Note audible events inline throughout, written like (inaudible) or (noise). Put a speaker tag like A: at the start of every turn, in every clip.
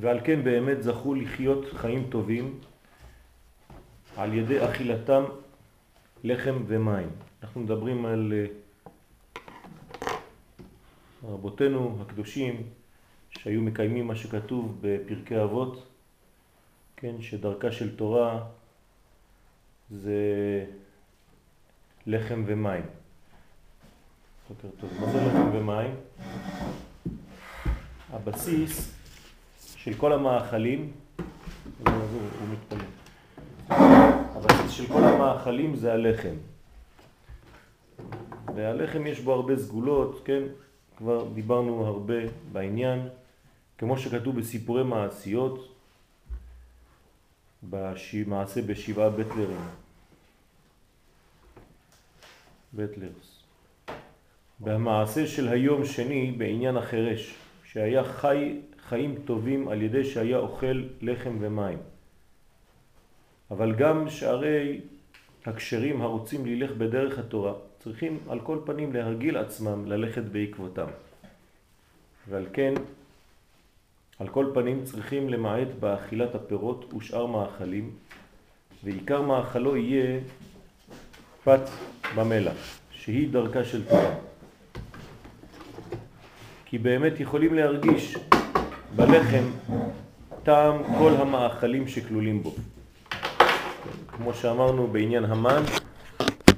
A: ועל כן באמת זכו לחיות חיים טובים על ידי אכילתם לחם ומים. אנחנו מדברים על אה, רבותינו הקדושים שהיו מקיימים מה שכתוב בפרקי אבות, כן, שדרכה של תורה זה לחם ומים. בוקר טוב. מה זה לחם ומים? הבסיס של כל המאכלים, הוא מתפלל. הבסיס של כל המאכלים זה הלחם. והלחם יש בו הרבה סגולות, כן? כבר דיברנו הרבה בעניין, כמו שכתוב בסיפורי מעשיות, במעשה בשבעה בטלרים. בטלרס. במעשה של היום שני בעניין החרש, שהיה חי חיים טובים על ידי שהיה אוכל לחם ומים. אבל גם שערי הכשרים הרוצים ללך בדרך התורה צריכים על כל פנים להרגיל עצמם ללכת בעקבותם. ועל כן, על כל פנים צריכים למעט באכילת הפירות ושאר מאכלים, ועיקר מאכלו יהיה פת במלח, שהיא דרכה של תורה. כי באמת יכולים להרגיש בלחם טעם כל המאכלים שכלולים בו. כמו שאמרנו בעניין המן,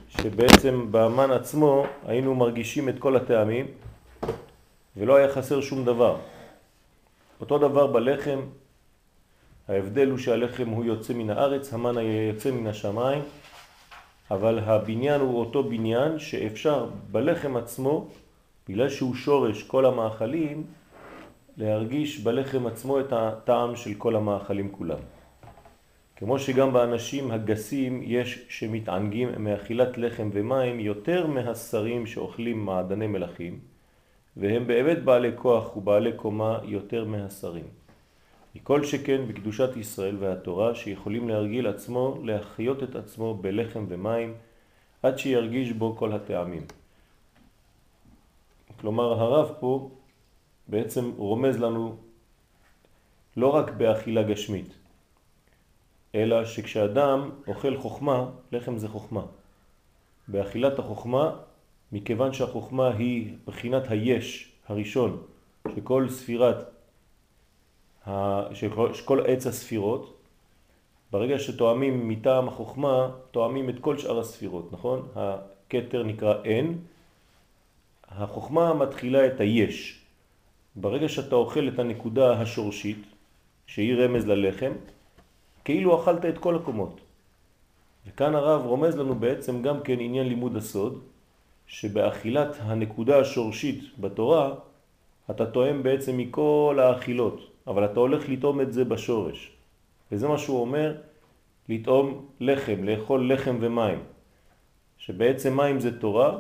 A: שבעצם באמן עצמו היינו מרגישים את כל הטעמים ולא היה חסר שום דבר. אותו דבר בלחם, ההבדל הוא שהלחם הוא יוצא מן הארץ, המן יוצא מן השמיים, אבל הבניין הוא אותו בניין שאפשר בלחם עצמו, בגלל שהוא שורש כל המאכלים, להרגיש בלחם עצמו את הטעם של כל המאכלים כולם. כמו שגם באנשים הגסים יש שמתענגים מאכילת לחם ומים יותר מהשרים שאוכלים מעדני מלאכים, והם באמת בעלי כוח ובעלי קומה יותר מהשרים. מכל שכן בקדושת ישראל והתורה שיכולים להרגיל עצמו להחיות את עצמו בלחם ומים עד שירגיש בו כל הטעמים. כלומר הרב פה בעצם רומז לנו לא רק באכילה גשמית, אלא שכשאדם אוכל חוכמה, לחם זה חוכמה. באכילת החוכמה, מכיוון שהחוכמה היא בחינת היש הראשון שכל ספירת, שכל עץ הספירות, ברגע שתואמים מטעם החוכמה, תואמים את כל שאר הספירות, נכון? הכתר נקרא N, החוכמה מתחילה את היש. ברגע שאתה אוכל את הנקודה השורשית, שהיא רמז ללחם, כאילו אכלת את כל הקומות. וכאן הרב רומז לנו בעצם גם כן עניין לימוד הסוד, שבאכילת הנקודה השורשית בתורה, אתה תואם בעצם מכל האכילות, אבל אתה הולך לטעום את זה בשורש. וזה מה שהוא אומר, לטעום לחם, לאכול לחם ומים. שבעצם מים זה תורה,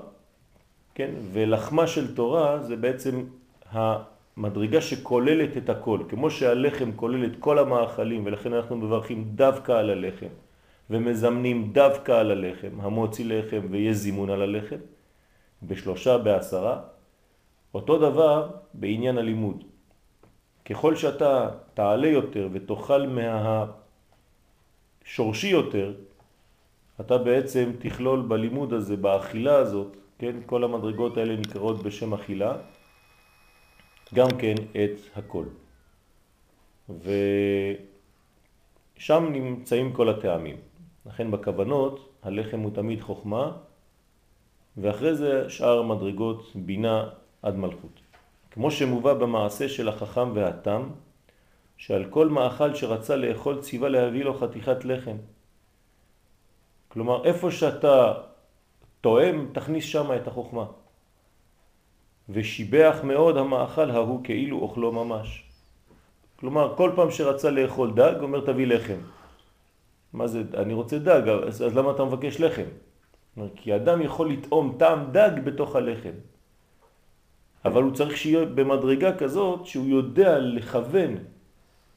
A: כן? ולחמה של תורה זה בעצם מדרגה שכוללת את הכל, כמו שהלחם כולל את כל המאכלים ולכן אנחנו מברכים דווקא על הלחם ומזמנים דווקא על הלחם, המוציא לחם ויש זימון על הלחם, בשלושה, בעשרה. אותו דבר בעניין הלימוד. ככל שאתה תעלה יותר ותאכל מהשורשי יותר, אתה בעצם תכלול בלימוד הזה, באכילה הזאת, כן, כל המדרגות האלה נקראות בשם אכילה, גם כן את הכל. ושם נמצאים כל הטעמים. לכן בכוונות הלחם הוא תמיד חוכמה, ואחרי זה שאר מדרגות בינה עד מלכות. כמו שמובא במעשה של החכם והתם, שעל כל מאכל שרצה לאכול ציווה להביא לו חתיכת לחם. כלומר, איפה שאתה תואם, תכניס שם את החוכמה. ושיבח מאוד המאכל ההוא כאילו אוכלו ממש. כלומר, כל פעם שרצה לאכול דג, אומר תביא לחם. מה זה, אני רוצה דג, אז, אז למה אתה מבקש לחם? כי אדם יכול לטעום טעם דג בתוך הלחם. אבל הוא צריך שיהיה במדרגה כזאת שהוא יודע לכוון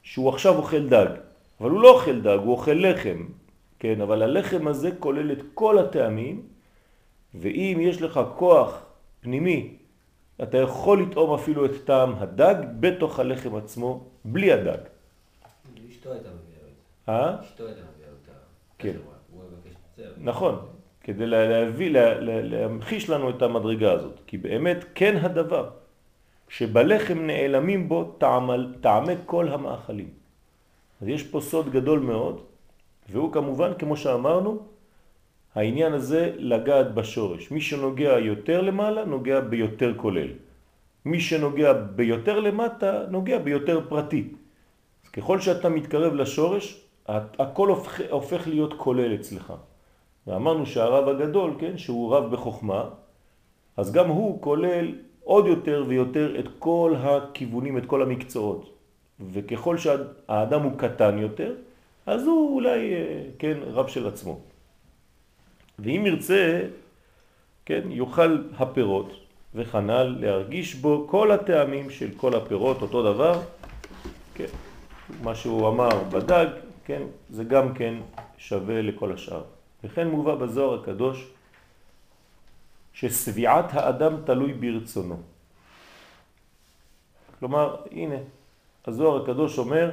A: שהוא עכשיו אוכל דג. אבל הוא לא אוכל דג, הוא אוכל לחם. כן, אבל הלחם הזה כולל את כל הטעמים, ואם יש לך כוח פנימי אתה יכול לטעום אפילו את טעם הדג בתוך הלחם עצמו, בלי הדג.
B: אשתו הייתה מביאה
A: אה?
B: אשתו הייתה מביאה לו
A: כן. נכון, כדי להביא, להמחיש לנו את המדרגה הזאת. כי באמת כן הדבר שבלחם נעלמים בו טעמי כל המאכלים. אז יש פה סוד גדול מאוד, והוא כמובן, כמו שאמרנו, העניין הזה לגעת בשורש. מי שנוגע יותר למעלה, נוגע ביותר כולל. מי שנוגע ביותר למטה, נוגע ביותר פרטי. אז ככל שאתה מתקרב לשורש, הכל הופך, הופך להיות כולל אצלך. ואמרנו שהרב הגדול, כן, שהוא רב בחוכמה, אז גם הוא כולל עוד יותר ויותר את כל הכיוונים, את כל המקצועות. וככל שהאדם הוא קטן יותר, אז הוא אולי, אה, כן, רב של עצמו. ואם ירצה, כן, יאכל הפירות וכנ"ל להרגיש בו כל הטעמים של כל הפירות, אותו דבר, כן, מה שהוא אמר בדג, כן, זה גם כן שווה לכל השאר. וכן מובא בזוהר הקדוש שסביעת האדם תלוי ברצונו. כלומר, הנה, הזוהר הקדוש אומר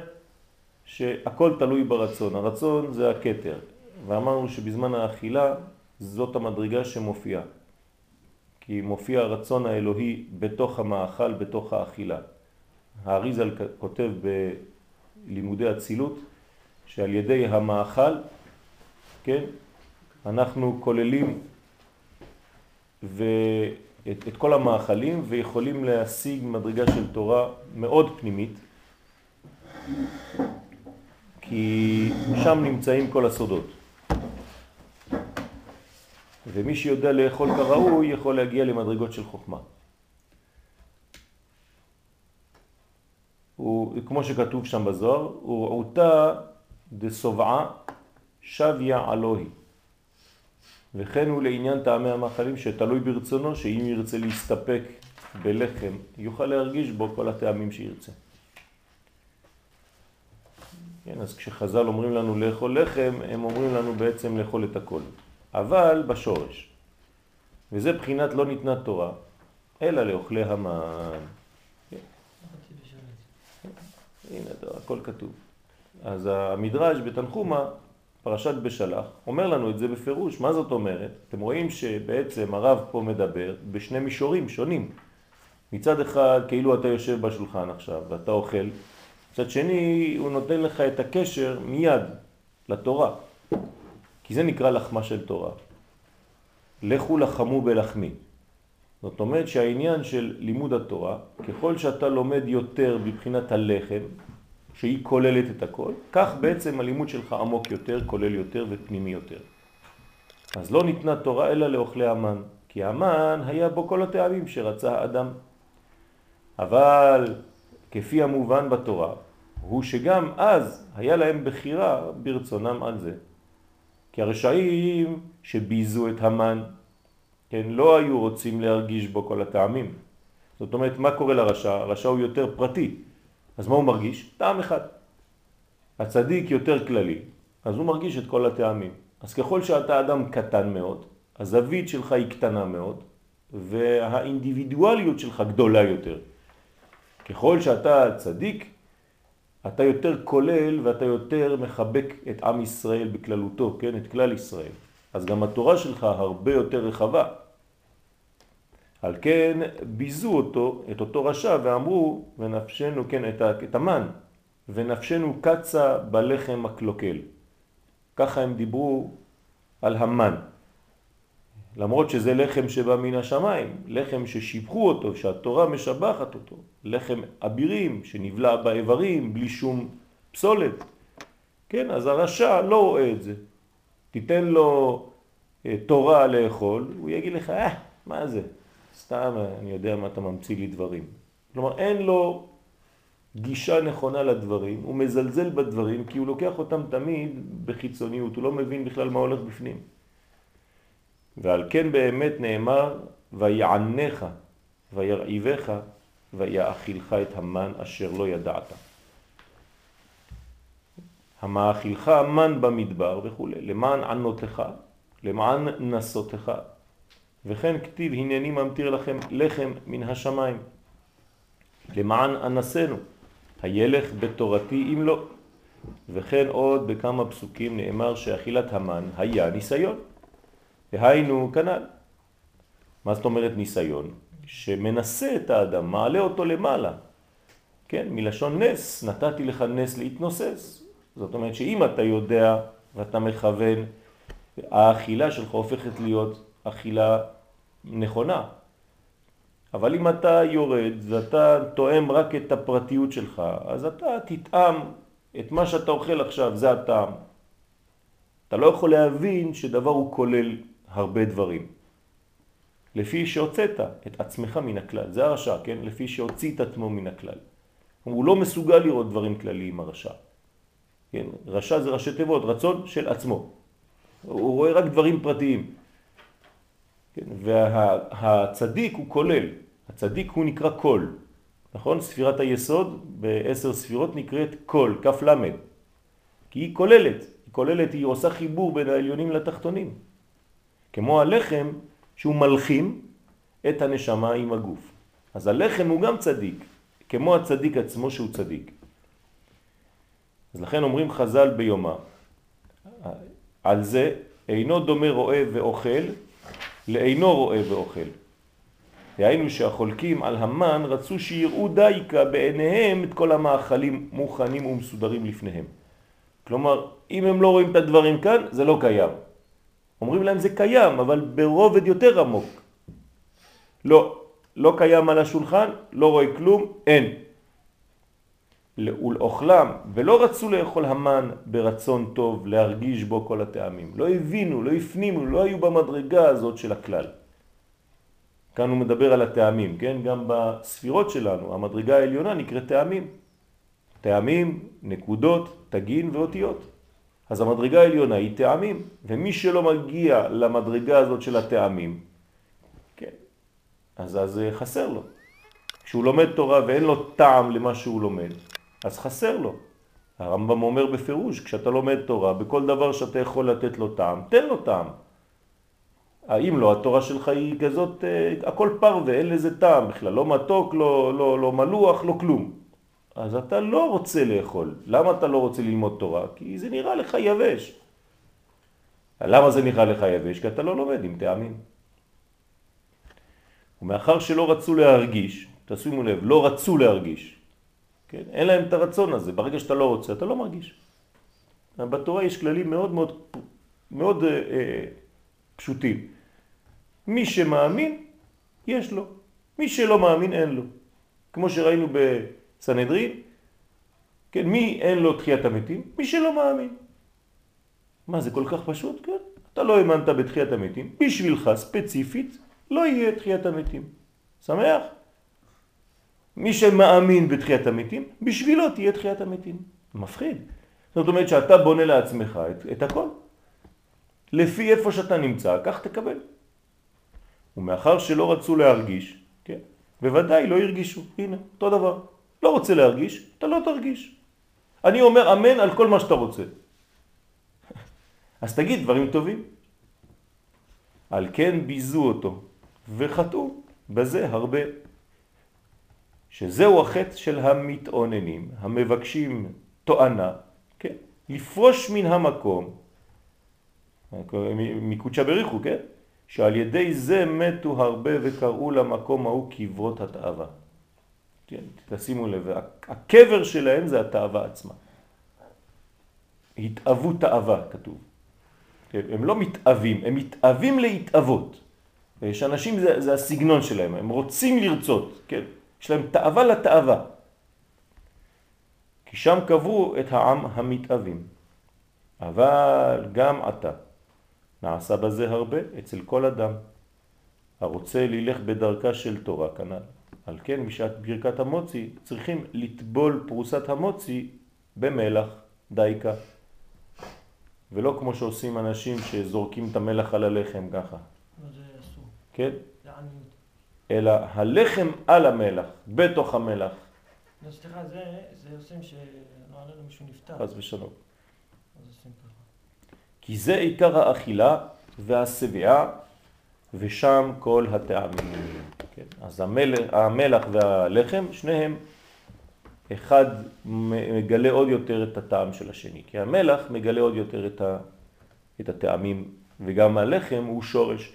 A: שהכל תלוי ברצון. הרצון זה הקטר, ואמרנו שבזמן האכילה זאת המדרגה שמופיעה. כי מופיע הרצון האלוהי בתוך המאכל, בתוך האכילה. האריזל כותב בלימודי הצילות שעל ידי המאכל, כן, אנחנו כוללים ואת, את כל המאכלים ויכולים להשיג מדרגה של תורה מאוד פנימית כי שם נמצאים כל הסודות. ומי שיודע לאכול כראוי יכול להגיע למדרגות של חוכמה. הוא, כמו שכתוב שם בזוהר, הוא עוטה דסובעה שביה אלוהי. וכן הוא לעניין טעמי המאכלים שתלוי ברצונו, שאם ירצה להסתפק בלחם, יוכל להרגיש בו כל הטעמים שירצה. כן, אז כשחז"ל אומרים לנו לאכול לחם, הם אומרים לנו בעצם לאכול את הכל. אבל בשורש. וזה בחינת לא ניתנה תורה, אלא לאוכלי המן. הנה, הכל כתוב. אז המדרש בתנחומה פרשת בשלח, אומר לנו את זה בפירוש. מה זאת אומרת? אתם רואים שבעצם הרב פה מדבר בשני מישורים שונים. מצד אחד, כאילו אתה יושב בשולחן עכשיו ואתה אוכל, מצד שני, הוא נותן לך את הקשר מיד לתורה. כי זה נקרא לחמה של תורה. לכו לחמו בלחמי. זאת אומרת שהעניין של לימוד התורה, ככל שאתה לומד יותר בבחינת הלחם, שהיא כוללת את הכל, כך בעצם הלימוד שלך עמוק יותר, כולל יותר ופנימי יותר. אז לא ניתנה תורה אלא לאוכלי המן, כי המן היה בו כל הטעמים שרצה האדם. אבל כפי המובן בתורה, הוא שגם אז היה להם בחירה ברצונם על זה. כי הרשעים שביזו את המן, כן, לא היו רוצים להרגיש בו כל הטעמים. זאת אומרת, מה קורה לרשע? הרשע הוא יותר פרטי. אז מה הוא מרגיש? טעם אחד. הצדיק יותר כללי, אז הוא מרגיש את כל הטעמים. אז ככל שאתה אדם קטן מאוד, הזווית שלך היא קטנה מאוד, והאינדיבידואליות שלך גדולה יותר. ככל שאתה צדיק, אתה יותר כולל ואתה יותר מחבק את עם ישראל בכללותו, כן? את כלל ישראל. אז גם התורה שלך הרבה יותר רחבה. על כן ביזו אותו, את אותו רשע, ואמרו, ונפשנו, כן, את, המן, ונפשנו קצה בלחם הקלוקל. ככה הם דיברו על המן. למרות שזה לחם שבא מן השמיים, לחם ששיבחו אותו, שהתורה משבחת אותו, לחם אבירים שנבלע באיברים בלי שום פסולת. כן, אז הרשע לא רואה את זה. תיתן לו אה, תורה לאכול, הוא יגיד לך, אה, מה זה? סתם אני יודע מה אתה ממציא לי דברים. כלומר, אין לו גישה נכונה לדברים, הוא מזלזל בדברים כי הוא לוקח אותם תמיד בחיצוניות, הוא לא מבין בכלל מה הולך בפנים. ועל כן באמת נאמר, ויענך וירעיבך ויאכילך את המן אשר לא ידעת. המאכילך המן במדבר וכו', למען ענותך, למען נסותך, וכן כתיב הנני ממתיר לכם לחם מן השמיים למען אנסנו הילך בתורתי אם לא וכן עוד בכמה פסוקים נאמר שאכילת המן היה ניסיון והיינו כנ"ל מה זאת אומרת ניסיון? שמנסה את האדם, מעלה אותו למעלה כן, מלשון נס, נתתי לך נס להתנוסס זאת אומרת שאם אתה יודע ואתה מכוון האכילה שלך הופכת להיות אכילה נכונה. אבל אם אתה יורד ואתה תואם רק את הפרטיות שלך, אז אתה תטעם את מה שאתה אוכל עכשיו, זה הטעם. אתה לא יכול להבין שדבר הוא כולל הרבה דברים. לפי שהוצאת את עצמך מן הכלל, זה הרשע, כן? לפי שהוציא את עצמו מן הכלל. הוא לא מסוגל לראות דברים כלליים הרשע. כן? רשע זה ראשי תיבות, רצון של עצמו. הוא רואה רק דברים פרטיים. כן? והצדיק הוא כולל, הצדיק הוא נקרא קול, נכון? ספירת היסוד בעשר ספירות נקראת קול, כף למד, כי היא כוללת, היא כוללת, היא עושה חיבור בין העליונים לתחתונים, כמו הלחם שהוא מלחים את הנשמה עם הגוף. אז הלחם הוא גם צדיק, כמו הצדיק עצמו שהוא צדיק. אז לכן אומרים חז"ל ביומה, על זה אינו דומה רואה ואוכל לאינו רואה ואוכל. דהיינו שהחולקים על המן רצו שיראו דייקה בעיניהם את כל המאכלים מוכנים ומסודרים לפניהם. כלומר, אם הם לא רואים את הדברים כאן, זה לא קיים. אומרים להם זה קיים, אבל ברובד יותר עמוק. לא, לא קיים על השולחן, לא רואה כלום, אין. ולאוכלם, ולא רצו לאכול המן ברצון טוב, להרגיש בו כל הטעמים. לא הבינו, לא הפנימו, לא היו במדרגה הזאת של הכלל. כאן הוא מדבר על הטעמים, כן? גם בספירות שלנו, המדרגה העליונה נקראת טעמים. טעמים, נקודות, תגין ואותיות. אז המדרגה העליונה היא טעמים, ומי שלא מגיע למדרגה הזאת של הטעמים, כן, אז, אז חסר לו. כשהוא לומד תורה ואין לו טעם למה שהוא לומד, אז חסר לו. הרמב"ם אומר בפירוש, כשאתה לומד תורה, בכל דבר שאתה יכול לתת לו טעם, תן לו טעם. האם לא, התורה שלך היא כזאת, אה, הכל פרווה, אין לזה טעם בכלל, לא מתוק, לא, לא, לא מלוח, לא כלום. אז אתה לא רוצה לאכול. למה אתה לא רוצה ללמוד תורה? כי זה נראה לך יבש. למה זה נראה לך יבש? כי אתה לא לומד עם טעמים. ומאחר שלא רצו להרגיש, תשימו לב, לא רצו להרגיש, כן? אין להם את הרצון הזה, ברגע שאתה לא רוצה, אתה לא מרגיש. בתורה יש כללים מאוד מאוד, מאוד אה, אה, פשוטים. מי שמאמין, יש לו. מי שלא מאמין, אין לו. כמו שראינו בסנהדרין, כן, מי אין לו תחיית המתים? מי שלא מאמין. מה, זה כל כך פשוט? כן. אתה לא האמנת בתחיית המתים, בשבילך ספציפית לא יהיה תחיית המתים. שמח? מי שמאמין בתחיית המתים, בשבילו תהיה תחיית המתים. מפחיד. זאת אומרת שאתה בונה לעצמך את, את הכל. לפי איפה שאתה נמצא, כך תקבל. ומאחר שלא רצו להרגיש, כן, בוודאי לא הרגישו. הנה, אותו דבר. לא רוצה להרגיש, אתה לא תרגיש. אני אומר אמן על כל מה שאתה רוצה. אז תגיד דברים טובים. על כן ביזו אותו וחטאו בזה הרבה. שזהו החטא של המתאוננים, המבקשים תואנה, כן? לפרוש מן המקום, מקודשא בריחו, כן? שעל ידי זה מתו הרבה וקראו למקום ההוא קברות התאווה. תשימו לב, הקבר שלהם זה התאווה עצמה. התאוו תאווה, כתוב. הם לא מתאווים, הם מתאווים להתאוות. יש אנשים, זה, זה הסגנון שלהם, הם רוצים לרצות, כן? יש להם תאווה לתאווה. כי שם קברו את העם המתאבים. אבל גם עתה נעשה בזה הרבה אצל כל אדם הרוצה ללך בדרכה של תורה כנ"ל. על כן בשעת ברכת המוצי צריכים לטבול פרוסת המוצי במלח דייקה ולא כמו שעושים אנשים שזורקים את המלח על הלחם ככה.
C: זה אסור.
A: כן? אלא הלחם על המלח, בתוך המלח.
C: לא, סליחה, זה, זה עושים שלא עלינו מישהו נפטר.
A: חס ושלום. כי זה עיקר האכילה והשביעה ושם כל הטעמים. כן? אז המלח, המלח והלחם, שניהם, אחד מגלה עוד יותר את הטעם של השני, כי המלח מגלה עוד יותר את, ה, את הטעמים, וגם הלחם הוא שורש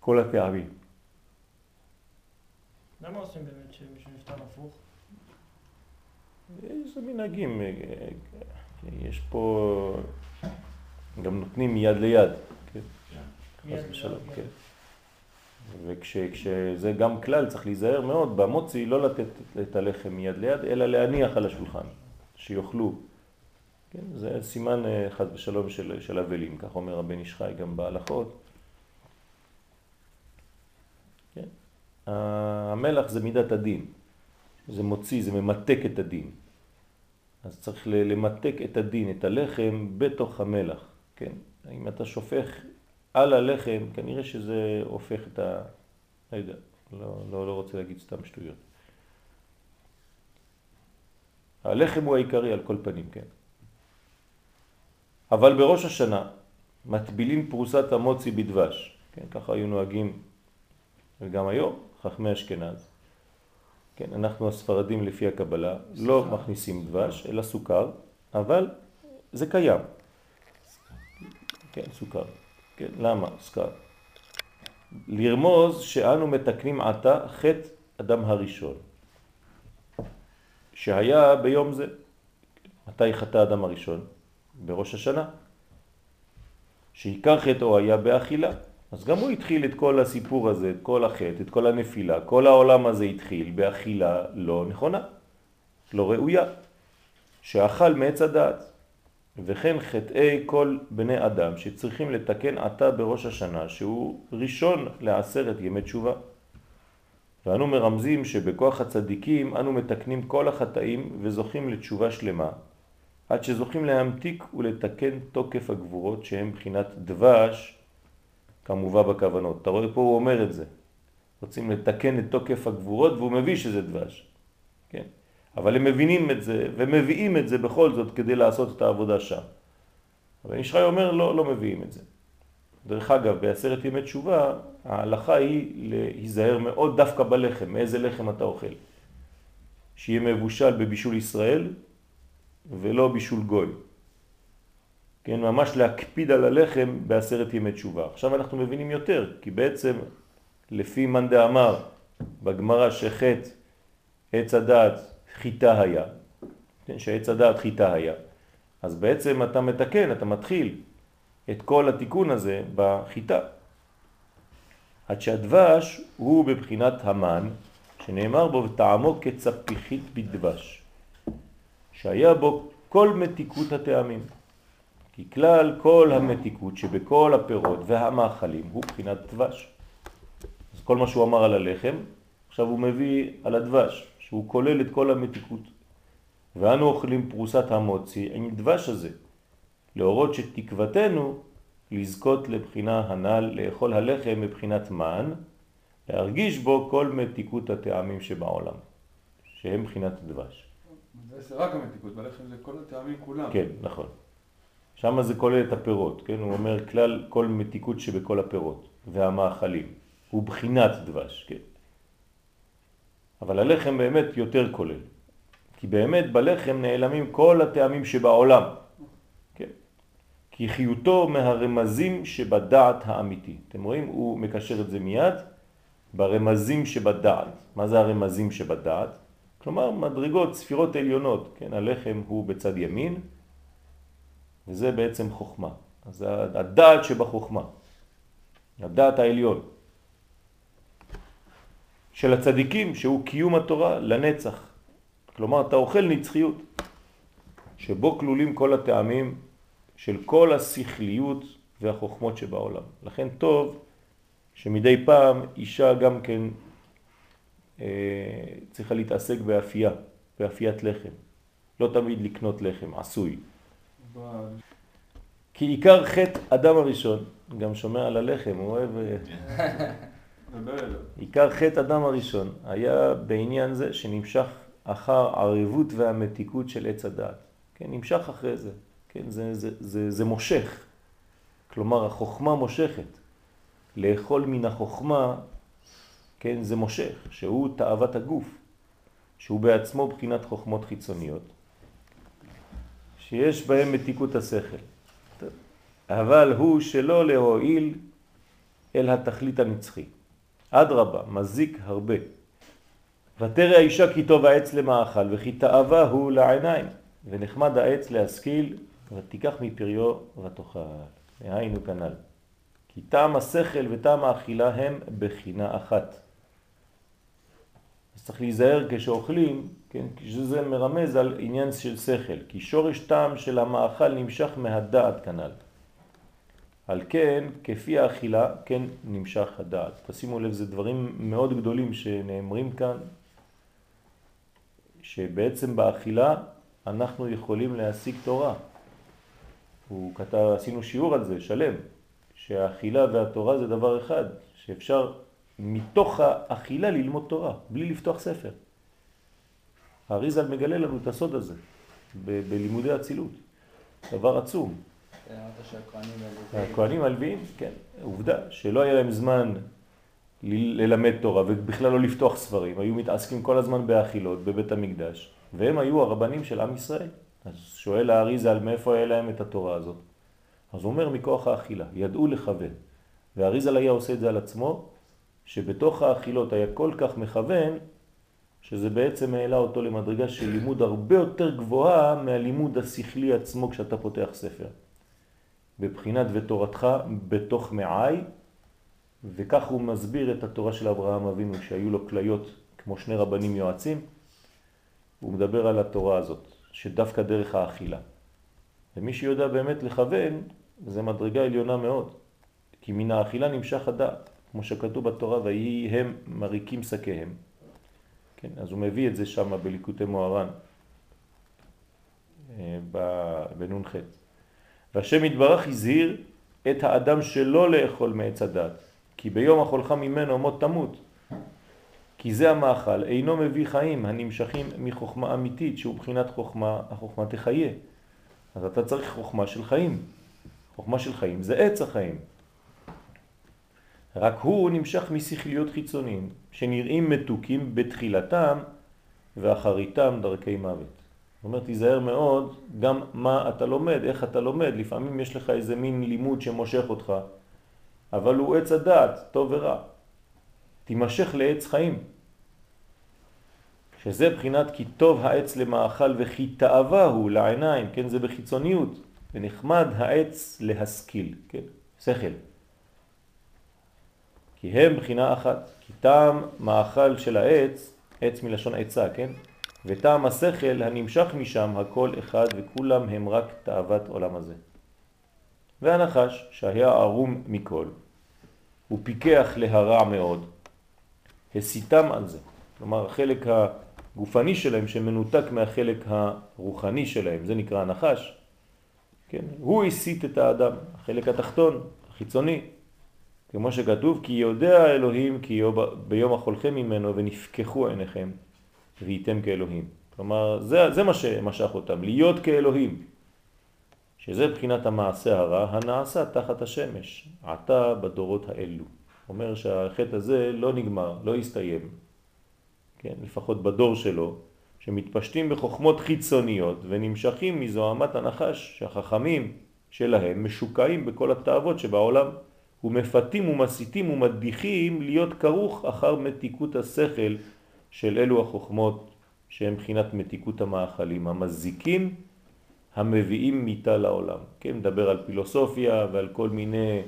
A: כל הטעמים.
C: למה עושים באמת שמישהו נפטר הפוך?
A: איזה מנהגים, יש פה, גם נותנים מיד ליד, כן?
C: מיד
A: ושלום,
C: ליד.
A: כן. וכשזה גם כלל, צריך להיזהר מאוד, במוצי לא לתת את הלחם מיד ליד, אלא להניח על השולחן, שיאכלו. כן, זה סימן אה, חס ושלום של, של אבלים, כך אומר הבן איש חי גם בהלכות. כן. המלח זה מידת הדין, זה מוציא, זה ממתק את הדין. אז צריך למתק את הדין, את הלחם, בתוך המלח, כן? אם אתה שופך על הלחם, כנראה שזה הופך את ה... לא יודע, לא, לא, לא רוצה להגיד סתם שטויות. הלחם הוא העיקרי על כל פנים, כן. אבל בראש השנה מטבילים פרוסת המוצי בדבש, כן, ככה היו נוהגים וגם היום, חכמי אשכנז. כן, אנחנו הספרדים לפי הקבלה לא מכניסים דבש, אלא סוכר, אבל זה קיים. כן, סוכר. כן, למה סוכר? לרמוז שאנו מתקנים עתה חטא אדם הראשון, שהיה ביום זה. מתי חטא אדם הראשון? בראש השנה. שעיקר חטאו היה באכילה. אז גם הוא התחיל את כל הסיפור הזה, את כל החטא, את כל הנפילה, כל העולם הזה התחיל באכילה לא נכונה, לא ראויה, שאכל מעץ הדעת. וכן חטאי כל בני אדם שצריכים לתקן עתה בראש השנה, שהוא ראשון לעשרת ימי תשובה. ואנו מרמזים שבכוח הצדיקים אנו מתקנים כל החטאים וזוכים לתשובה שלמה, עד שזוכים להמתיק ולתקן תוקף הגבורות שהם בחינת דבש, כמובא בכוונות. אתה רואה פה הוא אומר את זה. רוצים לתקן את תוקף הגבורות והוא מביא שזה דבש. כן? אבל הם מבינים את זה ומביאים את זה בכל זאת כדי לעשות את העבודה שם. אבל ישחי אומר לא, לא מביאים את זה. דרך אגב, בעשרת ימי תשובה ההלכה היא להיזהר מאוד דווקא בלחם, מאיזה לחם אתה אוכל. שיהיה מבושל בבישול ישראל ולא בישול גוי. כן, ממש להקפיד על הלחם בעשרת ימי תשובה. עכשיו אנחנו מבינים יותר, כי בעצם לפי מאן דאמר בגמרא שחטא עץ הדעת חיטה היה, כן, שעץ הדעת חיטה היה, אז בעצם אתה מתקן, אתה מתחיל את כל התיקון הזה בחיטה. עד שהדבש הוא בבחינת המן, שנאמר בו וטעמו כצפיחית בדבש, שהיה בו כל מתיקות הטעמים. כי כלל כל המתיקות שבכל הפירות והמאכלים הוא בחינת דבש. אז כל מה שהוא אמר על הלחם, עכשיו הוא מביא על הדבש, שהוא כולל את כל המתיקות. ואנו אוכלים פרוסת המוצי עם דבש הזה, להורות שתקוותנו לזכות לבחינה הנ"ל, לאכול הלחם מבחינת מן, להרגיש בו כל מתיקות הטעמים שבעולם, שהם בחינת דבש.
D: זה רק המתיקות, בלחם זה כל הטעמים כולם.
A: כן, נכון. שם זה כולל את הפירות, כן? הוא אומר כלל כל מתיקות שבכל הפירות והמאכלים. הוא בחינת דבש, כן? אבל הלחם באמת יותר כולל. כי באמת בלחם נעלמים כל הטעמים שבעולם. כן? כי חיותו מהרמזים שבדעת האמיתי. אתם רואים? הוא מקשר את זה מיד ברמזים שבדעת. מה זה הרמזים שבדעת? כלומר מדרגות, ספירות עליונות. כן? הלחם הוא בצד ימין, וזה בעצם חוכמה. אז הדעת שבחוכמה, הדעת העליון. של הצדיקים, שהוא קיום התורה לנצח. כלומר, אתה אוכל נצחיות, שבו כלולים כל הטעמים של כל השכליות והחוכמות שבעולם. לכן טוב שמדי פעם אישה גם כן אה, צריכה להתעסק באפייה, באפיית לחם. לא תמיד לקנות לחם, עשוי.
D: ב-
A: כי עיקר חטא אדם הראשון, גם שומע על הלחם, הוא אוהב... (laughs) עיקר חטא אדם הראשון היה בעניין זה שנמשך אחר ערבות והמתיקות של עץ הדעת. כן, נמשך אחרי זה. כן, זה, זה, זה, זה מושך. כלומר, החוכמה מושכת לאכול מן החוכמה, כן, זה מושך, שהוא תאוות הגוף, שהוא בעצמו בחינת חוכמות חיצוניות, שיש בהם מתיקות השכל. אבל הוא שלא להועיל אל התכלית הנצחי. אדרבה, מזיק הרבה. ותרא האישה כי טוב העץ למאכל וכי תאווה הוא לעיניים ונחמד העץ להשכיל ותיקח מפריו ותאכל. היינו כנ"ל. כי טעם השכל וטעם האכילה הם בחינה אחת. אז צריך להיזהר כשאוכלים, כן, כשזה מרמז על עניין של שכל, כי שורש טעם של המאכל נמשך מהדעת כנ"ל. על כן, כפי האכילה, כן נמשך הדעת. תשימו לב, זה דברים מאוד גדולים שנאמרים כאן, שבעצם באכילה אנחנו יכולים להשיג תורה. הוא כתב, עשינו שיעור על זה, שלם, שהאכילה והתורה זה דבר אחד, שאפשר מתוך האכילה ללמוד תורה, בלי לפתוח ספר. האריזל מגלה לנו את הסוד הזה ב- בלימודי אצילות. דבר עצום. הכהנים הלוויים, כן, עובדה, שלא היה להם זמן ללמד תורה ובכלל לא לפתוח ספרים, היו מתעסקים כל הזמן באכילות בבית המקדש, והם היו הרבנים של עם ישראל. אז שואל האריזה על מאיפה היה להם את התורה הזאת. אז הוא אומר מכוח האכילה, ידעו לכוון. והאריזל היה עושה את זה על עצמו, שבתוך האכילות היה כל כך מכוון, שזה בעצם העלה אותו למדרגה של לימוד הרבה יותר גבוהה מהלימוד השכלי עצמו כשאתה פותח ספר. בבחינת ותורתך בתוך מעי, וכך הוא מסביר את התורה של אברהם אבינו שהיו לו כליות כמו שני רבנים יועצים, הוא מדבר על התורה הזאת, שדווקא דרך האכילה. ומי שיודע באמת לכוון, זה מדרגה עליונה מאוד, כי מן האכילה נמשך הדעת, כמו שכתוב בתורה, ויהי הם מריקים שקיהם. כן, אז הוא מביא את זה שם בליקוטי מוהר"ן, אה, בנ"ח. והשם יתברך הזהיר את האדם שלא לאכול מעץ הדת, כי ביום אכולך ממנו מות תמות. כי זה המאכל, אינו מביא חיים הנמשכים מחוכמה אמיתית, שהוא בחינת חוכמה, החוכמה תחיה. אז אתה צריך חוכמה של חיים. חוכמה של חיים זה עץ החיים. רק הוא נמשך משכליות חיצוניים, שנראים מתוקים בתחילתם ואחריתם דרכי מוות. זאת אומרת, תיזהר מאוד גם מה אתה לומד, איך אתה לומד. לפעמים יש לך איזה מין לימוד שמושך אותך, אבל הוא עץ הדעת, טוב ורע. תימשך לעץ חיים. שזה בחינת כי טוב העץ למאכל וכי תאווה הוא לעיניים, כן, זה בחיצוניות, ונחמד העץ להשכיל, כן, שכל. כי הם בחינה אחת, כי טעם מאכל של העץ, עץ מלשון עצה, כן, וטעם השכל הנמשך משם הכל אחד וכולם הם רק תאוות עולם הזה. והנחש שהיה ערום מכל, הוא פיקח להרע מאוד, הסיתם על זה. כלומר, החלק הגופני שלהם שמנותק מהחלק הרוחני שלהם, זה נקרא הנחש, כן? הוא הסיט את האדם, החלק התחתון, החיצוני, כמו שכתוב, כי יודע אלוהים כי ביום החולכם ממנו ונפקחו עיניכם. וייתם כאלוהים. כלומר, זה, זה מה שמשך אותם, להיות כאלוהים, שזה בחינת המעשה הרע הנעשה תחת השמש, עתה בדורות האלו. אומר שהחטא הזה לא נגמר, לא הסתיים, כן, לפחות בדור שלו, שמתפשטים בחוכמות חיצוניות ונמשכים מזוהמת הנחש שהחכמים שלהם משוקעים בכל התאוות שבעולם ומפתים ומסיתים ומדביכים להיות כרוך אחר מתיקות השכל של אלו החוכמות שהם בחינת מתיקות המאכלים, המזיקים המביאים מיטה לעולם. כן, מדבר על פילוסופיה ועל כל מיני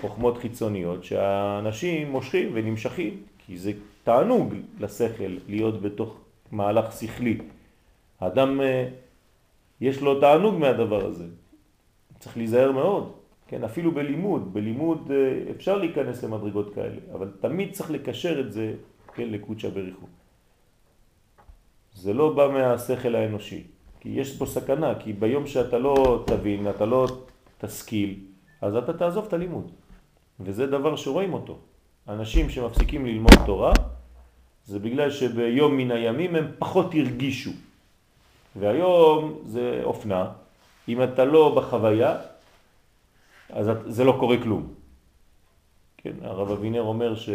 A: חוכמות חיצוניות שהאנשים מושכים ונמשכים, כי זה תענוג לשכל להיות בתוך מהלך שכלי. האדם אה, יש לו תענוג מהדבר הזה. צריך להיזהר מאוד. כן, אפילו בלימוד, בלימוד אה, אפשר להיכנס למדרגות כאלה, אבל תמיד צריך לקשר את זה, כן, לקודשא בריחו. זה לא בא מהשכל האנושי, כי יש פה סכנה, כי ביום שאתה לא תבין, אתה לא תשכיל, אז אתה תעזוב את הלימוד. וזה דבר שרואים אותו. אנשים שמפסיקים ללמוד תורה, זה בגלל שביום מן הימים הם פחות הרגישו. והיום זה אופנה, אם אתה לא בחוויה, אז זה לא קורה כלום. כן, הרב אבינר אומר ש,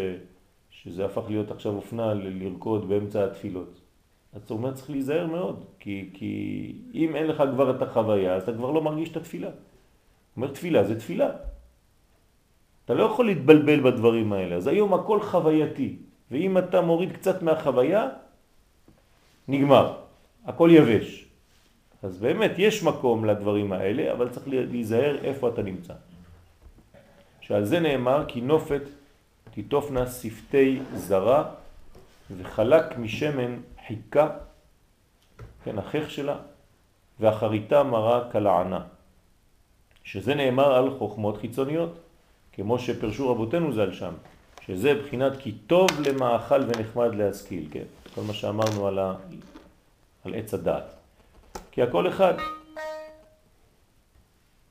A: שזה הפך להיות עכשיו אופנה לרקוד באמצע התפילות. אז הוא אומר צריך להיזהר מאוד, כי, כי אם אין לך כבר את החוויה, אז אתה כבר לא מרגיש את התפילה. הוא אומר תפילה זה תפילה. אתה לא יכול להתבלבל בדברים האלה. אז היום הכל חווייתי, ואם אתה מוריד קצת מהחוויה, נגמר. הכל יבש. אז באמת יש מקום לדברים האלה, אבל צריך להיזהר איפה אתה נמצא. שעל זה נאמר כי נופת תיטופנה שפתי זרה וחלק משמן חיכה, כן, החך שלה, והחריטה מרה כלענה. שזה נאמר על חוכמות חיצוניות, כמו שפרשו רבותינו ז"ל שם, שזה בחינת כי טוב למאכל ונחמד להשכיל, כן? כל מה שאמרנו על, ה... על עץ הדעת. כי הכל אחד.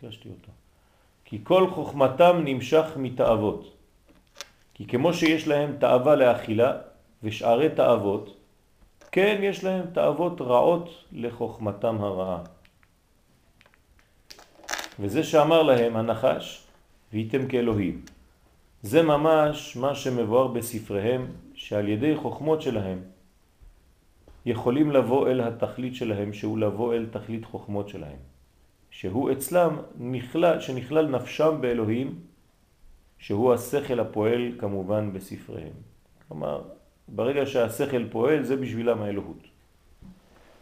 A: קשתי אותו. כי כל חוכמתם נמשך מתאוות. כי כמו שיש להם תאווה לאכילה ושארי תאוות, כן יש להם תאוות רעות לחוכמתם הרעה. וזה שאמר להם הנחש, והייתם כאלוהים. זה ממש מה שמבואר בספריהם, שעל ידי חוכמות שלהם יכולים לבוא אל התכלית שלהם, שהוא לבוא אל תכלית חוכמות שלהם. שהוא אצלם נכלל, שנכלל נפשם באלוהים, שהוא השכל הפועל כמובן בספריהם. כלומר, ברגע שהשכל פועל זה בשבילם האלוהות.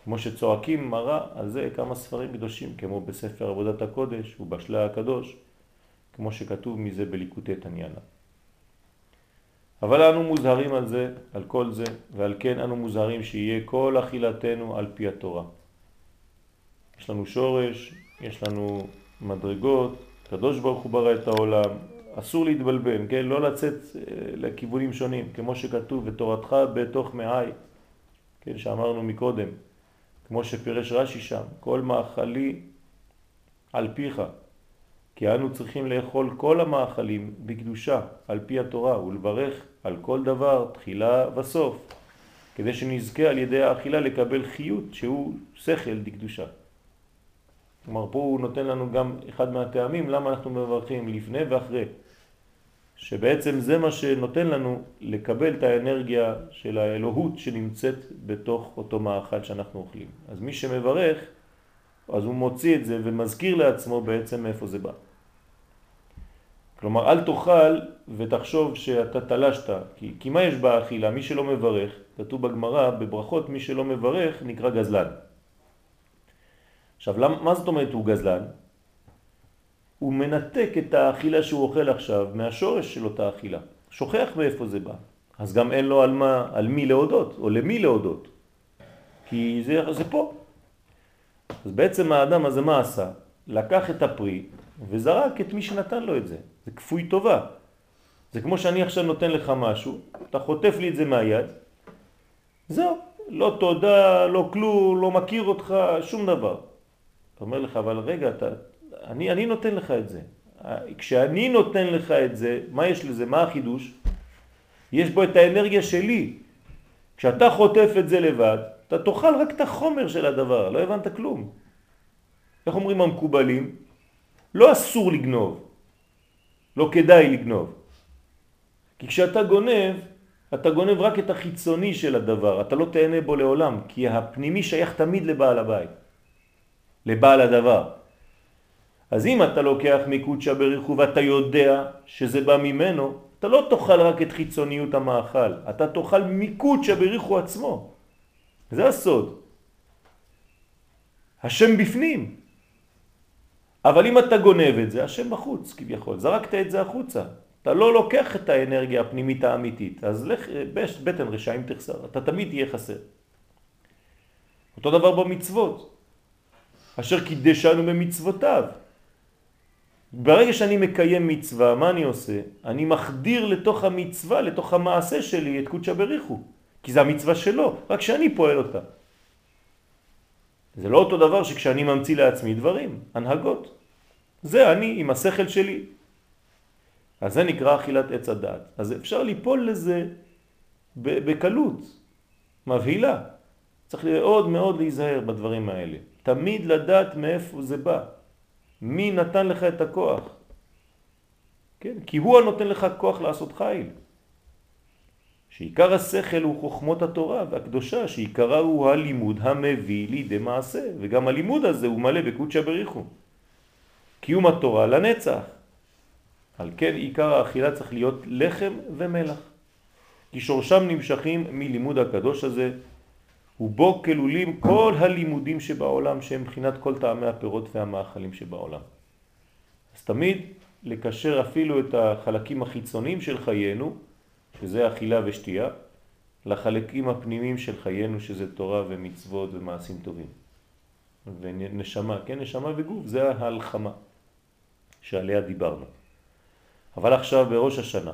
A: כמו שצועקים מראה על זה כמה ספרים קדושים, כמו בספר עבודת הקודש ובשלה הקדוש, כמו שכתוב מזה בליקוטי תניאנה. אבל אנו מוזהרים על זה, על כל זה, ועל כן אנו מוזהרים שיהיה כל אכילתנו על פי התורה. יש לנו שורש, יש לנו מדרגות, קדוש ברוך הוא ברא את העולם, אסור להתבלבל, כן? לא לצאת אה, לכיוונים שונים, כמו שכתוב ותורתך בתוך מעי, כן? שאמרנו מקודם, כמו שפירש רש"י שם, כל מאכלי על פיך, כי אנו צריכים לאכול כל המאכלים בקדושה על פי התורה ולברך על כל דבר תחילה וסוף כדי שנזכה על ידי האכילה לקבל חיות שהוא שכל דקדושה. כלומר פה הוא נותן לנו גם אחד מהטעמים למה אנחנו מברכים לפני ואחרי שבעצם זה מה שנותן לנו לקבל את האנרגיה של האלוהות שנמצאת בתוך אותו מאכל שאנחנו אוכלים. אז מי שמברך אז הוא מוציא את זה ומזכיר לעצמו בעצם מאיפה זה בא. כלומר, אל תאכל ותחשוב שאתה תלשת, כי, כי מה יש באכילה? מי שלא מברך, כתוב בגמרא, בברכות, מי שלא מברך נקרא גזלן. עכשיו, למה, מה זאת אומרת הוא גזלן? הוא מנתק את האכילה שהוא אוכל עכשיו מהשורש של אותה אכילה. שוכח מאיפה זה בא. אז גם אין לו על, מה, על מי להודות, או למי להודות. כי זה, זה פה. אז בעצם האדם הזה מה עשה? לקח את הפרי וזרק את מי שנתן לו את זה. זה כפוי טובה. זה כמו שאני עכשיו נותן לך משהו, אתה חוטף לי את זה מהיד, זהו, לא תודה, לא כלום, לא מכיר אותך, שום דבר. אתה אומר לך, אבל רגע, אתה, אני, אני נותן לך את זה. כשאני נותן לך את זה, מה יש לזה? מה החידוש? יש בו את האנרגיה שלי. כשאתה חוטף את זה לבד, אתה תאכל רק את החומר של הדבר, לא הבנת כלום. איך אומרים המקובלים? לא אסור לגנוב, לא כדאי לגנוב. כי כשאתה גונב, אתה גונב רק את החיצוני של הדבר, אתה לא תהנה בו לעולם, כי הפנימי שייך תמיד לבעל הבית, לבעל הדבר. אז אם אתה לוקח מקודשא בריחו ואתה יודע שזה בא ממנו, אתה לא תאכל רק את חיצוניות המאכל, אתה תאכל מקודשא בריחו עצמו. זה הסוד. השם בפנים. אבל אם אתה גונב את זה, השם בחוץ כביכול, זרקת את זה החוצה. אתה לא לוקח את האנרגיה הפנימית האמיתית, אז לך, בטן רשעים תחסר, אתה תמיד תהיה חסר. אותו דבר במצוות, אשר קידשנו במצוותיו. ברגע שאני מקיים מצווה, מה אני עושה? אני מחדיר לתוך המצווה, לתוך המעשה שלי, את קודשא בריחו, כי זה המצווה שלו, רק שאני פועל אותה. זה לא אותו דבר שכשאני ממציא לעצמי דברים, הנהגות. זה אני עם השכל שלי. אז זה נקרא אכילת עץ הדעת. אז אפשר ליפול לזה בקלות, מבהילה. צריך מאוד מאוד להיזהר בדברים האלה. תמיד לדעת מאיפה זה בא. מי נתן לך את הכוח? כן? כי הוא הנותן לך כוח לעשות חיל. שעיקר השכל הוא חוכמות התורה והקדושה, שעיקרה הוא הלימוד המביא לידי מעשה, וגם הלימוד הזה הוא מלא בקודשא בריחו. קיום התורה לנצח. על כן עיקר האכילה צריך להיות לחם ומלח. כי שורשם נמשכים מלימוד הקדוש הזה, ובו כלולים כל הלימודים שבעולם שהם מבחינת כל טעמי הפירות והמאכלים שבעולם. אז תמיד לקשר אפילו את החלקים החיצוניים של חיינו, שזה אכילה ושתייה, לחלקים הפנימיים של חיינו, שזה תורה ומצוות ומעשים טובים. ונשמה, כן, נשמה וגוף, זה ההלחמה שעליה דיברנו. אבל עכשיו בראש השנה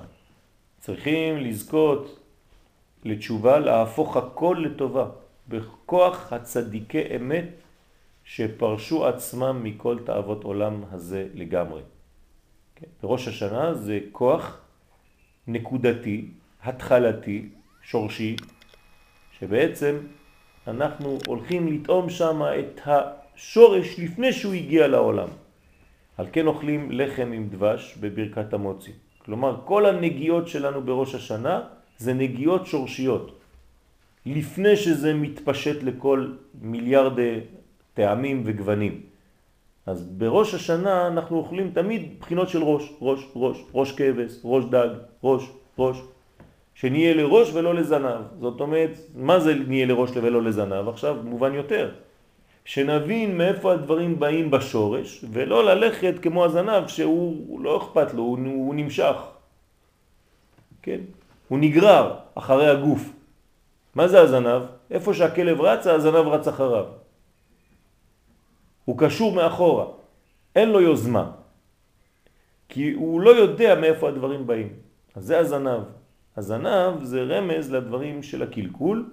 A: צריכים לזכות לתשובה, להפוך הכל לטובה, בכוח הצדיקי אמת שפרשו עצמם מכל תאוות עולם הזה לגמרי. כן? בראש השנה זה כוח נקודתי, התחלתי, שורשי, שבעצם אנחנו הולכים לטעום שם את השורש לפני שהוא הגיע לעולם. על כן אוכלים לחם עם דבש בברכת המוצי. כלומר, כל הנגיעות שלנו בראש השנה זה נגיעות שורשיות. לפני שזה מתפשט לכל מיליארדי טעמים וגוונים. אז בראש השנה אנחנו אוכלים תמיד בחינות של ראש, ראש, ראש, ראש כבש, ראש דג, ראש, ראש, שנהיה לראש ולא לזנב. זאת אומרת, מה זה נהיה לראש ולא לזנב? עכשיו מובן יותר. שנבין מאיפה הדברים באים בשורש, ולא ללכת כמו הזנב שהוא לא אכפת לו, הוא, הוא נמשך. כן? הוא נגרר אחרי הגוף. מה זה הזנב? איפה שהכלב רץ, הזנב רץ אחריו. הוא קשור מאחורה, אין לו יוזמה, כי הוא לא יודע מאיפה הדברים באים. אז זה הזנב. הזנב זה רמז לדברים של הקלקול,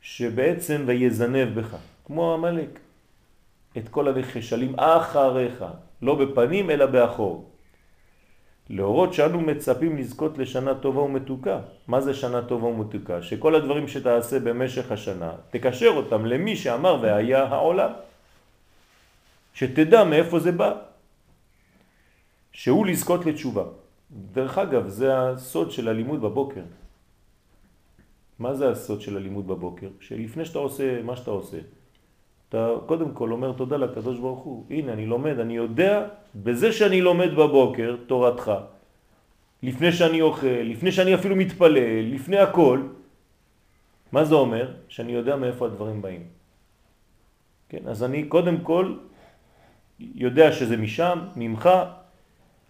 A: שבעצם ויזנב בך, כמו המלאק. את כל הנחשלים אחריך, לא בפנים אלא באחור. להורות שאנו מצפים לזכות לשנה טובה ומתוקה. מה זה שנה טובה ומתוקה? שכל הדברים שתעשה במשך השנה, תקשר אותם למי שאמר והיה העולם. שתדע מאיפה זה בא. שהוא לזכות לתשובה. דרך אגב, זה הסוד של הלימוד בבוקר. מה זה הסוד של הלימוד בבוקר? שלפני שאתה עושה מה שאתה עושה, אתה קודם כל אומר תודה לקדוש ברוך הוא. הנה, אני לומד, אני יודע, בזה שאני לומד בבוקר תורתך, לפני שאני אוכל, לפני שאני אפילו מתפלל, לפני הכל, מה זה אומר? שאני יודע מאיפה הדברים באים. כן, אז אני קודם כל יודע שזה משם, ממך,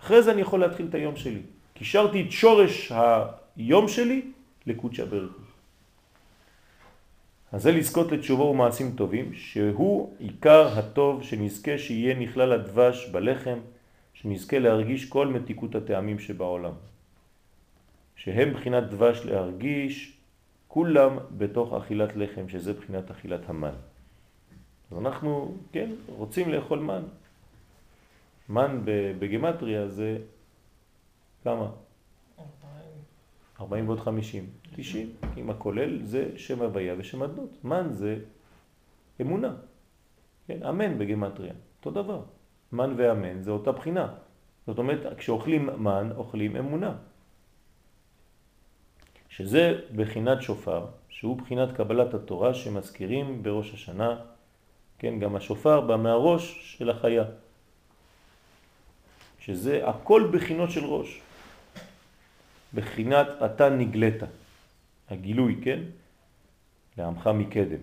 A: אחרי זה אני יכול להתחיל את היום שלי. קישרתי את שורש היום שלי לקודשא בריך אז זה לזכות לתשובה ומעשים טובים, שהוא עיקר הטוב שנזכה שיהיה נכלל הדבש בלחם, שנזכה להרגיש כל מתיקות הטעמים שבעולם. שהם בחינת דבש להרגיש כולם בתוך אכילת לחם, שזה בחינת אכילת המן. אז אנחנו, כן, רוצים לאכול מן. מן בגמטריה זה כמה? 40 ועוד 50. 90. אם הכולל זה שם הוויה ושם אדנות. מן זה אמונה. כן, אמן בגמטריה. אותו דבר. מן ואמן זה אותה בחינה. זאת אומרת, כשאוכלים מן, אוכלים אמונה. שזה בחינת שופר, שהוא בחינת קבלת התורה שמזכירים בראש השנה, כן, גם השופר בא מהראש של החיה. שזה הכל בחינות של ראש. בחינת אתה נגלת, הגילוי, כן? לעמך מקדם.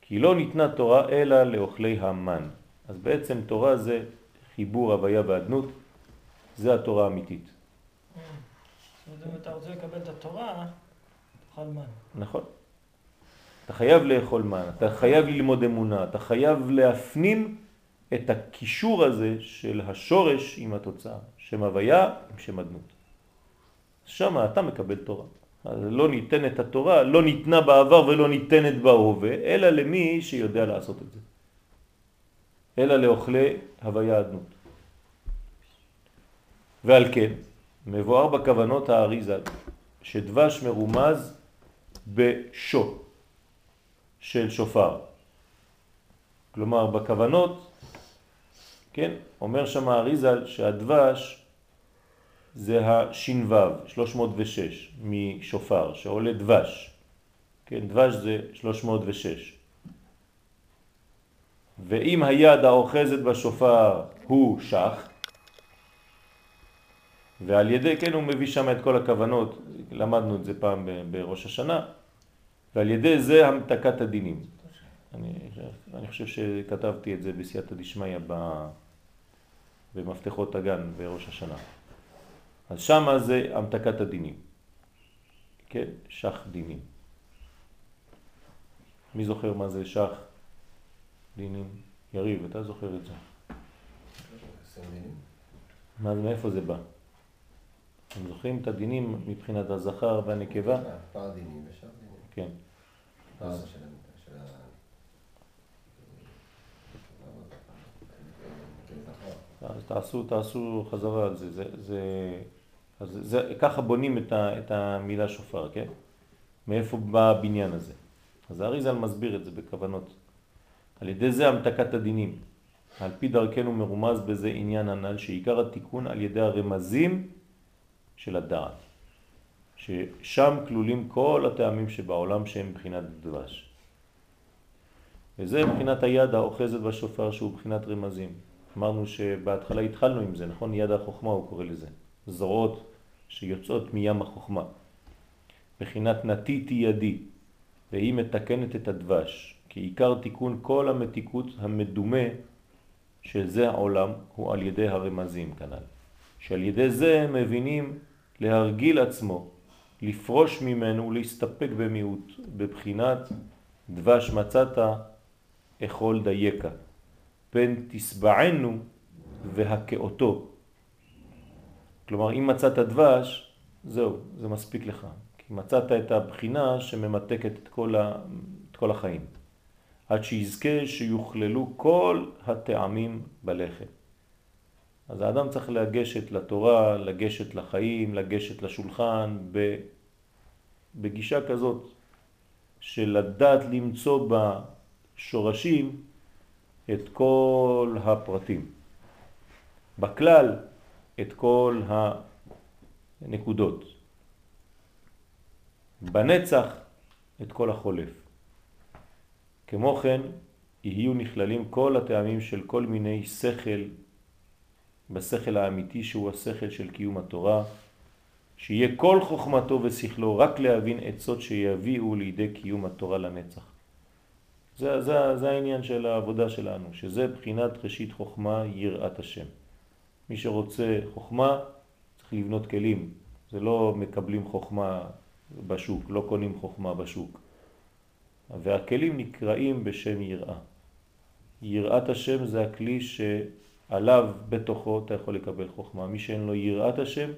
A: כי לא ניתנה תורה אלא לאוכלי המן. אז בעצם תורה זה חיבור הוויה ואדנות, זה התורה האמיתית.
C: זאת אומרת, אם אתה רוצה לקבל את התורה, תאכל מן.
A: נכון. אתה חייב לאכול מן, אתה חייב ללמוד אמונה, אתה חייב להפנים את הקישור הזה של השורש עם התוצאה, שם הוויה עם שם אדנות. שם אתה מקבל תורה. אז לא ניתנת התורה, לא ניתנה בעבר ולא ניתנת בהווה, אלא למי שיודע לעשות את זה. אלא לאוכלי הוויה אדנות. ועל כן, מבואר בכוונות האריזה שדבש מרומז בשו של שופר. כלומר, בכוונות, כן, אומר שם האריזל שהדבש זה הש"ו, 306, משופר, שעולה דבש. כן, דבש זה 306. ואם היד האוחזת בשופר הוא שח, ועל ידי, כן, הוא מביא שם את כל הכוונות, למדנו את זה פעם בראש השנה, ועל ידי זה המתקת הדינים. אני, אני חושב שכתבתי את זה בסייעתא דשמיא במפתחות הגן בראש השנה. אז שם זה המתקת הדינים. כן, שח דינים. מי זוכר מה זה שח דינים? יריב, אתה זוכר את זה. מה, מאיפה זה בא? אתם זוכרים את הדינים מבחינת הזכר והנקבה?
B: פער דינים ושאר דינים.
A: כן.
B: פער של
A: אז תעשו, תעשו חזרה על זה. זה, זה, אז זה, ככה בונים את, ה, את המילה שופר, כן? מאיפה בא הבניין הזה. אז האריזל מסביר את זה בכוונות. על ידי זה המתקת הדינים. על פי דרכנו מרומז בזה עניין הנ"ל שעיקר התיקון על ידי הרמזים של הדעת. ששם כלולים כל הטעמים שבעולם שהם מבחינת דבש. וזה מבחינת היד האוחזת בשופר שהוא מבחינת רמזים. אמרנו שבהתחלה התחלנו עם זה, נכון? יד החוכמה הוא קורא לזה. זרועות שיוצאות מים החוכמה. בחינת נטיתי ידי, והיא מתקנת את הדבש. כי עיקר תיקון כל המתיקות המדומה של זה העולם הוא על ידי הרמזים כנ"ל. שעל ידי זה מבינים להרגיל עצמו, לפרוש ממנו ולהסתפק במיעוט, בבחינת דבש מצאת אכול דייקה. פן תסבענו והכאותו. כלומר, אם מצאת דבש, זהו, זה מספיק לך. כי מצאת את הבחינה שממתקת את כל, ה... את כל החיים. עד שיזכה שיוכללו כל הטעמים בלחם. אז האדם צריך לגשת לתורה, לגשת לחיים, לגשת לשולחן, בגישה כזאת של לדעת למצוא בשורשים את כל הפרטים. בכלל, את כל הנקודות. בנצח, את כל החולף. כמו כן, יהיו נכללים כל הטעמים של כל מיני שכל, בשכל האמיתי שהוא השכל של קיום התורה, שיהיה כל חוכמתו ושכלו רק להבין עצות שיביאו לידי קיום התורה לנצח. זה, זה, זה העניין של העבודה שלנו, שזה בחינת ראשית חוכמה יראת השם. מי שרוצה חוכמה צריך לבנות כלים, זה לא מקבלים חוכמה בשוק, לא קונים חוכמה בשוק. והכלים נקראים בשם יראה. יראת השם זה הכלי שעליו בתוכו אתה יכול לקבל חוכמה. מי שאין לו יראת השם,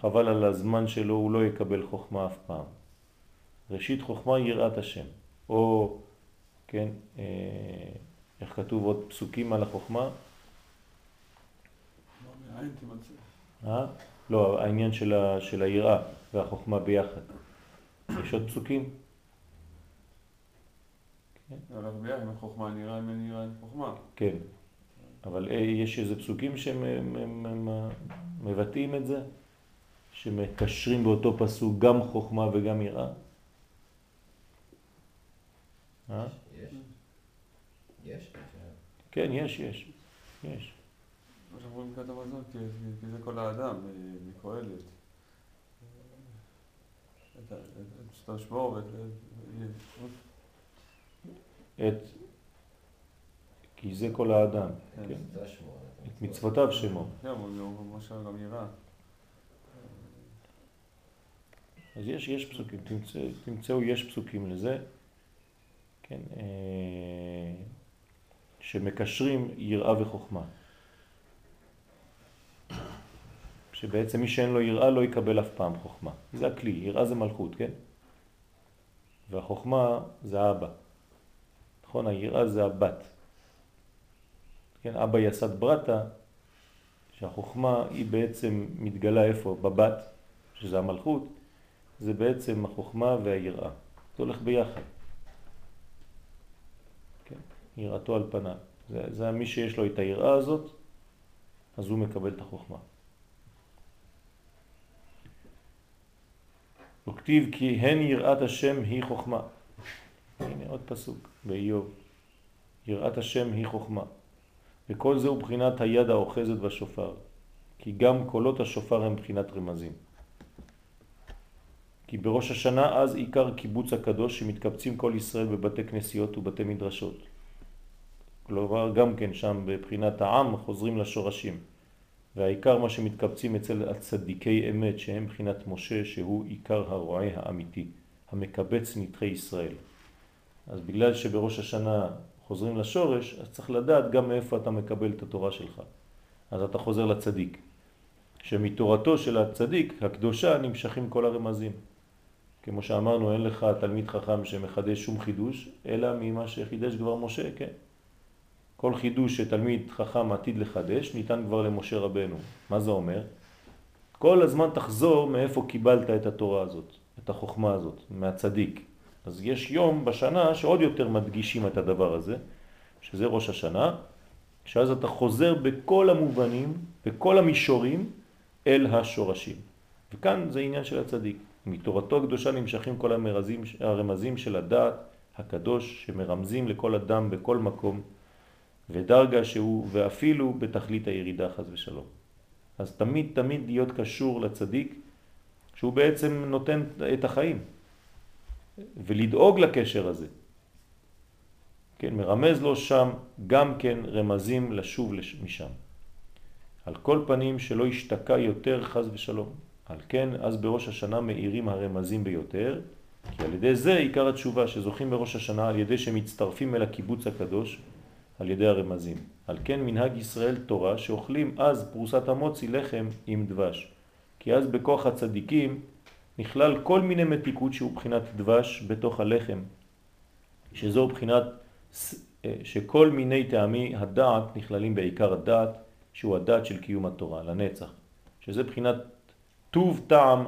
A: חבל על הזמן שלו, הוא לא יקבל חוכמה אף פעם. ראשית חוכמה יראת השם, או כן, אה, איך כתוב עוד פסוקים על החוכמה? אה? לא, העניין של, ה, של היראה והחוכמה ביחד. יש עוד פסוקים?
D: נראה, אין חוכמה.
A: כן, אבל אה, יש איזה פסוקים שמבטאים את זה? שמקשרים באותו פסוק גם חוכמה וגם יראה? אה? כן, יש, יש. יש.
D: שאנחנו רואים כתב הזאת, כי זה כל האדם, מקהלת. את השבור ואת...
A: את... כי זה כל האדם,
B: כן.
A: כן. את מצוותיו שמו.
D: כן, הוא משל גם יראה.
A: אז יש, יש פסוקים, תמצאו, יש פסוקים לזה. כן, אה, שמקשרים יראה וחוכמה. שבעצם מי שאין לו יראה לא יקבל אף פעם חוכמה. זה הכלי, יראה זה מלכות, כן? והחוכמה זה אבא. נכון? היראה זה הבת. כן, אבא יסד ברטה, שהחוכמה היא בעצם מתגלה איפה? בבת, שזה המלכות, זה בעצם החוכמה והיראה. זה הולך ביחד. יראתו על פניו. זה, זה מי שיש לו את היראה הזאת, אז הוא מקבל את החוכמה. וכתיב כי הן יראת השם היא חוכמה. הנה עוד פסוק באיוב. יראת השם היא חוכמה. וכל זה הוא בחינת היד האוחזת בשופר. כי גם קולות השופר הם בחינת רמזים. כי בראש השנה אז עיקר קיבוץ הקדוש שמתקבצים כל ישראל בבתי כנסיות ובתי מדרשות. כלומר גם כן שם בבחינת העם חוזרים לשורשים. והעיקר מה שמתקבצים אצל הצדיקי אמת שהם בחינת משה שהוא עיקר הרועה האמיתי, המקבץ נתחי ישראל. אז בגלל שבראש השנה חוזרים לשורש, אז צריך לדעת גם מאיפה אתה מקבל את התורה שלך. אז אתה חוזר לצדיק. שמתורתו של הצדיק, הקדושה, נמשכים כל הרמזים. כמו שאמרנו, אין לך תלמיד חכם שמחדש שום חידוש, אלא ממה שחידש כבר משה, כן. כל חידוש שתלמיד חכם עתיד לחדש ניתן כבר למשה רבנו. מה זה אומר? כל הזמן תחזור מאיפה קיבלת את התורה הזאת, את החוכמה הזאת, מהצדיק. אז יש יום בשנה שעוד יותר מדגישים את הדבר הזה, שזה ראש השנה, שאז אתה חוזר בכל המובנים, בכל המישורים, אל השורשים. וכאן זה עניין של הצדיק. מתורתו הקדושה נמשכים כל המרזים, הרמזים של הדעת הקדוש שמרמזים לכל אדם בכל מקום ודרגה שהוא ואפילו בתכלית הירידה חז ושלום. אז תמיד תמיד להיות קשור לצדיק שהוא בעצם נותן את החיים ולדאוג לקשר הזה. כן, מרמז לו שם גם כן רמזים לשוב משם. על כל פנים שלא ישתקע יותר חז ושלום. על כן, אז בראש השנה מאירים הרמזים ביותר, כי על ידי זה עיקר התשובה שזוכים בראש השנה על ידי שמצטרפים אל הקיבוץ הקדוש על ידי הרמזים. על כן מנהג ישראל תורה שאוכלים אז פרוסת המוצי לחם עם דבש. כי אז בכוח הצדיקים נכלל כל מיני מתיקות שהוא בחינת דבש בתוך הלחם, שזו בחינת אה, שכל מיני טעמי הדעת נכללים בעיקר הדעת, שהוא הדעת של קיום התורה, לנצח, שזה בחינת טוב טעם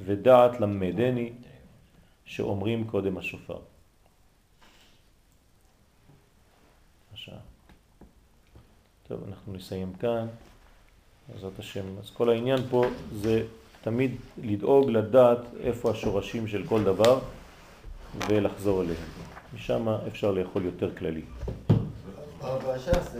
A: ודעת למדני שאומרים קודם השופר. טוב, אנחנו נסיים כאן, בעזרת השם. אז כל העניין פה זה תמיד לדאוג לדעת איפה השורשים של כל דבר ולחזור אליהם. משם אפשר לאכול יותר כללי.
B: בש"ס